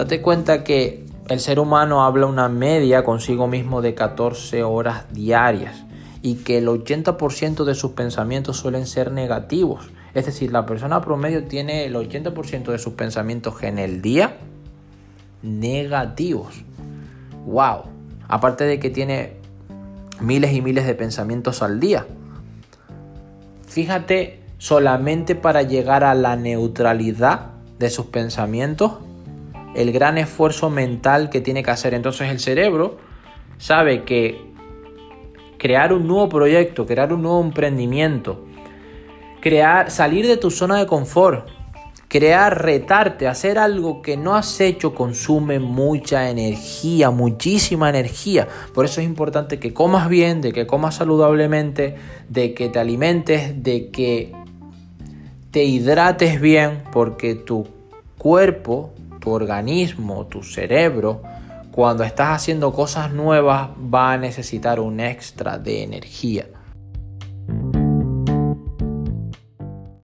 Date cuenta que el ser humano habla una media consigo mismo de 14 horas diarias y que el 80% de sus pensamientos suelen ser negativos. Es decir, la persona promedio tiene el 80% de sus pensamientos en el día negativos. ¡Wow! Aparte de que tiene miles y miles de pensamientos al día. Fíjate, solamente para llegar a la neutralidad de sus pensamientos, el gran esfuerzo mental que tiene que hacer. Entonces el cerebro sabe que crear un nuevo proyecto, crear un nuevo emprendimiento, crear, salir de tu zona de confort, crear, retarte, hacer algo que no has hecho consume mucha energía, muchísima energía. Por eso es importante que comas bien, de que comas saludablemente, de que te alimentes, de que te hidrates bien, porque tu cuerpo, tu organismo, tu cerebro, cuando estás haciendo cosas nuevas va a necesitar un extra de energía.